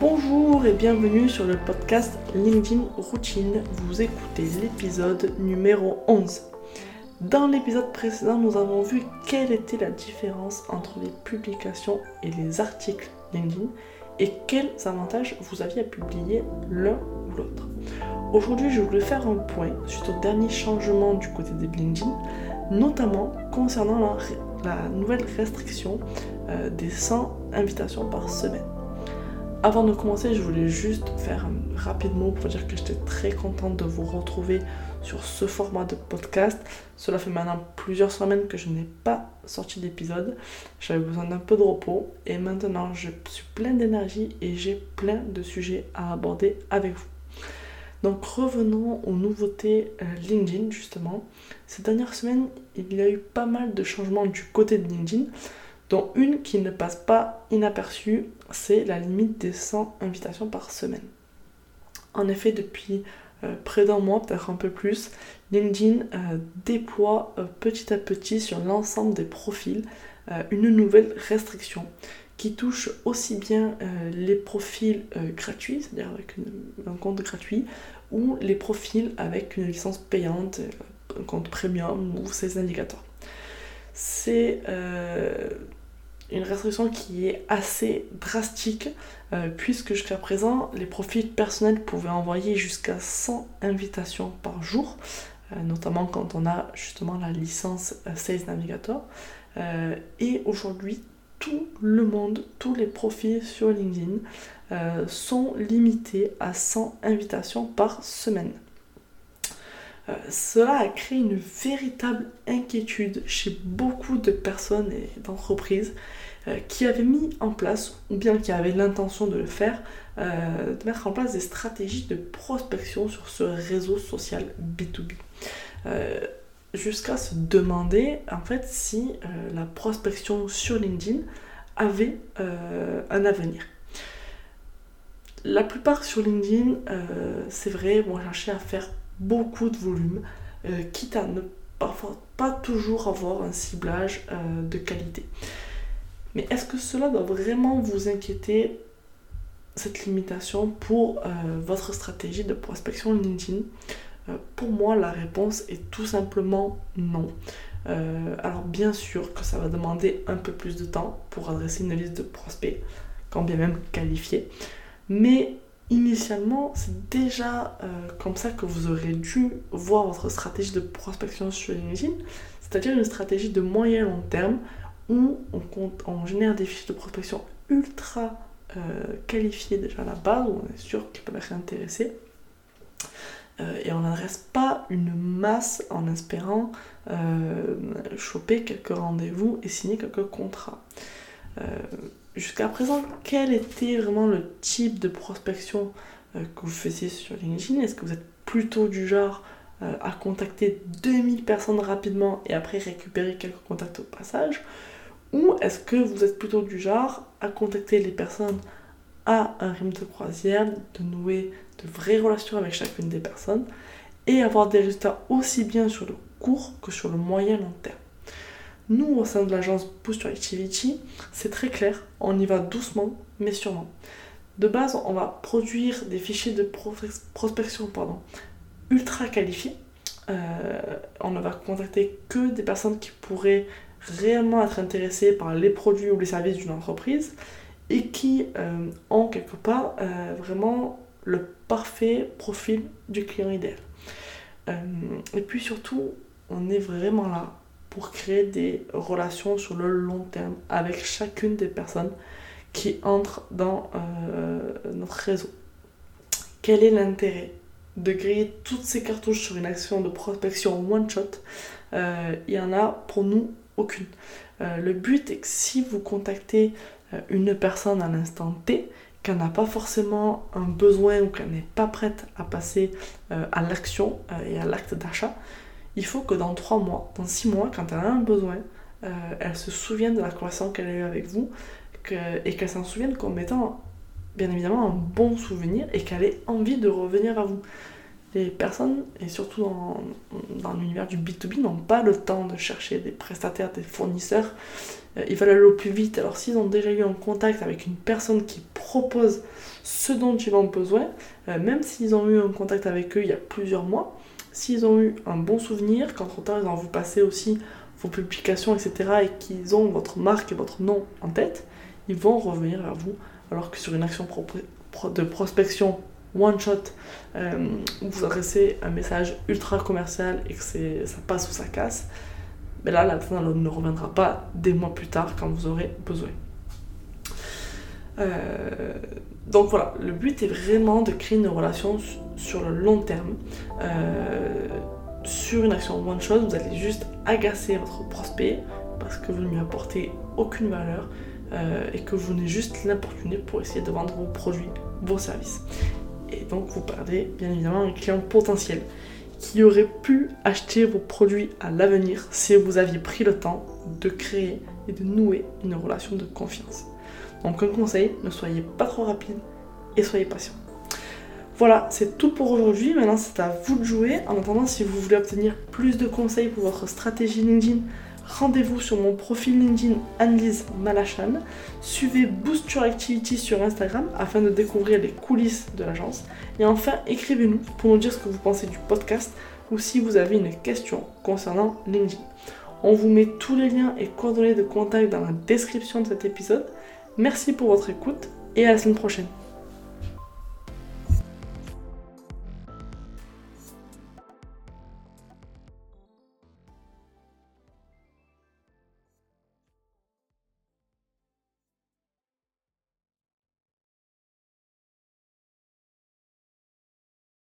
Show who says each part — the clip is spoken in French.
Speaker 1: Bonjour et bienvenue sur le podcast LinkedIn Routine. Vous écoutez l'épisode numéro 11. Dans l'épisode précédent, nous avons vu quelle était la différence entre les publications et les articles LinkedIn et quels avantages vous aviez à publier l'un ou l'autre. Aujourd'hui, je voulais faire un point suite au dernier changement du côté des LinkedIn, notamment concernant la, nouvelle restriction euh, des 100 invitations par semaine. Avant de commencer, je voulais juste faire un rapide mot pour dire que j'étais très contente de vous retrouver sur ce format de podcast. Cela fait maintenant plusieurs semaines que je n'ai pas sorti d'épisode. J'avais besoin d'un peu de repos et maintenant je suis plein d'énergie et j'ai plein de sujets à aborder avec vous. Donc revenons aux nouveautés euh, LinkedIn justement. Ces dernières semaines, il y a eu pas mal de changements du côté de LinkedIn dont une qui ne passe pas inaperçue, c'est la limite des 100 invitations par semaine. En effet, depuis euh, près d'un mois, peut-être un peu plus, LinkedIn euh, déploie euh, petit à petit sur l'ensemble des profils une nouvelle restriction qui touche aussi bien les profils gratuits, c'est-à-dire avec un compte gratuit, ou les profils avec une licence payante, un compte premium ou ces indicateurs. C'est une restriction qui est assez drastique euh, puisque jusqu'à présent les profils personnels pouvaient envoyer jusqu'à 100 invitations par jour, euh, notamment quand on a justement la licence euh, Sales Navigator. et aujourd'hui, tout le monde, tous les profils sur LinkedIn sont limités à 100 invitations par semaine. Cela a créé une véritable inquiétude chez beaucoup de personnes et d'entreprises euh, qui avaient mis en place, ou bien qui avaient l'intention de le faire, euh, de mettre en place des stratégies de prospection sur ce réseau social B2B. Euh, jusqu'à se demander en fait si la prospection sur LinkedIn avait un avenir. La plupart sur LinkedIn, c'est vrai, vont chercher à faire beaucoup de volume, quitte à ne pas toujours avoir un ciblage de qualité. Mais est-ce que cela doit vraiment vous inquiéter, cette limitation, pour euh, votre stratégie de prospection LinkedIn? Euh, Pour moi, la réponse est tout simplement non. Euh, alors bien sûr que ça va demander un peu plus de temps pour adresser une liste de prospects, quand bien même qualifiés. Mais initialement, c'est déjà comme ça que vous aurez dû voir votre stratégie de prospection sur LinkedIn, c'est-à-dire une stratégie de moyen long terme où on, compte, on génère des fiches de prospection ultra euh, qualifiées déjà à la base, où on est sûr qu'ils peuvent être intéressés. Euh, et on n'adresse pas une masse en espérant euh, choper quelques rendez-vous et signer quelques contrats. Jusqu'à présent, quel était vraiment le type de prospection que vous faisiez sur LinkedIn? Est-ce que vous êtes plutôt du genre à contacter 2000 personnes rapidement et après récupérer quelques contacts au passage? Ou est-ce que vous êtes plutôt du genre à contacter les personnes à un rythme de croisière, de nouer de vraies relations avec chacune des personnes et avoir des résultats aussi bien sur le court que sur le moyen long terme? Nous, au sein de l'agence Boost Activity, c'est très clair, on y va doucement mais sûrement. De base, on va produire des fichiers de prospection pardon, ultra qualifiés. Euh, on ne va contacter que des personnes qui pourraient réellement être intéressés par les produits ou les services d'une entreprise et qui euh, ont quelque part euh, vraiment le parfait profil du client idéal. Euh, et puis surtout, on est vraiment là pour créer des relations sur le long terme avec chacune des personnes qui entrent dans notre réseau. Quel est l'intérêt de griller toutes ces cartouches sur une action de prospection one shot? Il y en a pour nous aucune. Euh, le but est que si vous contactez euh, une personne à l'instant T, qu'elle n'a pas forcément un besoin ou qu'elle n'est pas prête à passer euh, à l'action et à l'acte d'achat, il faut que dans 3 mois, dans 6 mois, quand elle a un besoin, elle se souvienne de la conversation qu'elle a eue avec vous et qu'elle s'en souvienne comme étant bien évidemment un bon souvenir et qu'elle ait envie de revenir à vous. Les personnes, et surtout dans, dans l'univers du B2B, n'ont pas le temps de chercher des prestataires, des fournisseurs. Euh, ils veulent aller au plus vite. Alors s'ils ont déjà eu un contact avec une personne qui propose ce dont ils ont besoin, euh, même s'ils ont eu un contact avec eux il y a plusieurs mois, s'ils ont eu un bon souvenir, qu'entre temps ils ont vu passer aussi vos publications, etc., et qu'ils ont votre marque et votre nom en tête, ils vont revenir vers vous. Alors que sur une action de prospection one shot, euh, où vous adressez un message ultra commercial et que ça passe ou ça casse, mais là, la ne reviendra pas des mois plus tard quand vous aurez besoin. Euh, donc voilà, le but est vraiment de créer une relation sur le long terme. Euh, sur une action one shot, vous allez juste agacer votre prospect parce que vous ne lui apportez aucune valeur et que vous venez juste l'importuner pour essayer de vendre vos produits, vos services. Et donc vous perdez bien évidemment un client potentiel qui aurait pu acheter vos produits à l'avenir si vous aviez pris le temps de créer et de nouer une relation de confiance. Donc un conseil, ne soyez pas trop rapide et soyez patient. Voilà, c'est tout pour aujourd'hui. Maintenant, c'est à vous de jouer. En attendant, si vous voulez obtenir plus de conseils pour votre stratégie LinkedIn, rendez-vous sur mon profil LinkedIn Annelise Malachan. Suivez Boost Your Activity sur Instagram afin de découvrir les coulisses de l'agence. Et enfin, écrivez-nous pour nous dire ce que vous pensez du podcast ou si vous avez une question concernant LinkedIn. On vous met tous les liens et coordonnées de contact dans la description de cet épisode. Merci pour votre écoute et à la semaine prochaine.